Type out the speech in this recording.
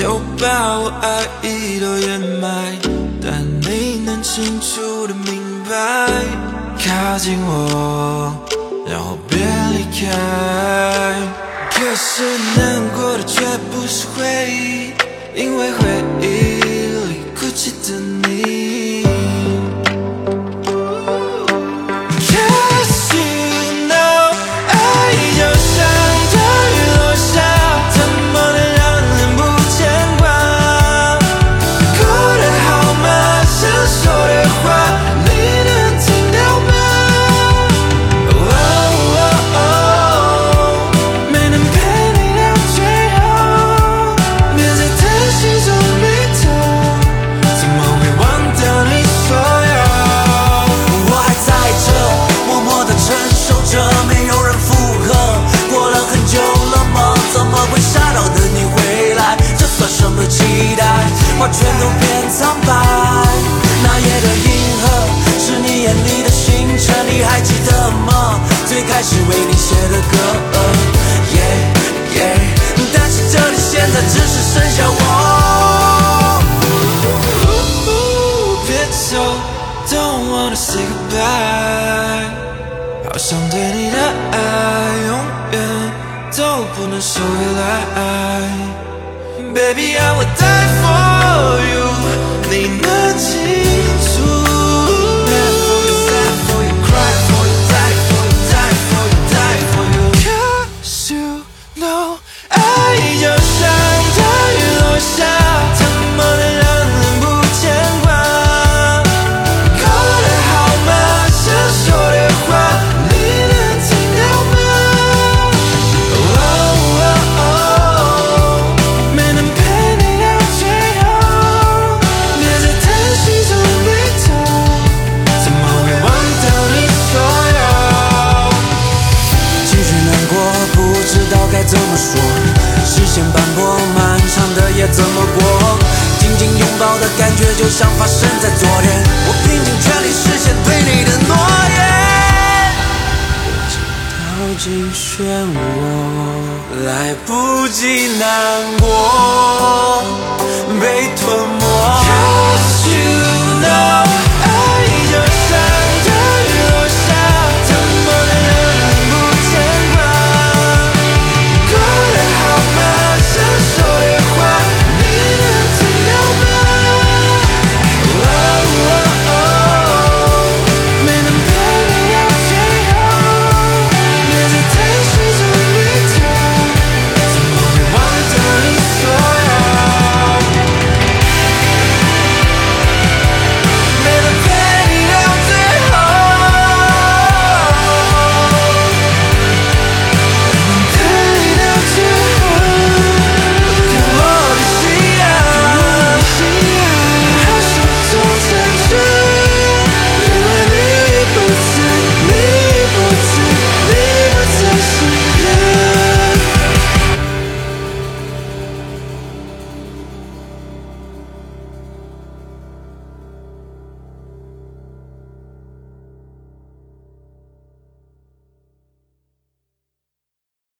就把我爱意都掩埋，但你能清楚的明白，靠近我，然后别离开。可是难过的却不是回忆，因为回忆里哭泣的你。算什么期待？花全都变苍白。那夜的银河是你眼里的星辰，你还记得吗？最开始为你写的歌。Yeah, yeah 但是这里现在只是剩下我。别走，Don't wanna say goodbye。好想对你的爱，永远都不能收回来。Baby, I would die for you. 네 눈치 感觉就像发生在昨天。我拼尽全力实现对你的诺言。掉进漩涡，来不及难过，被吞没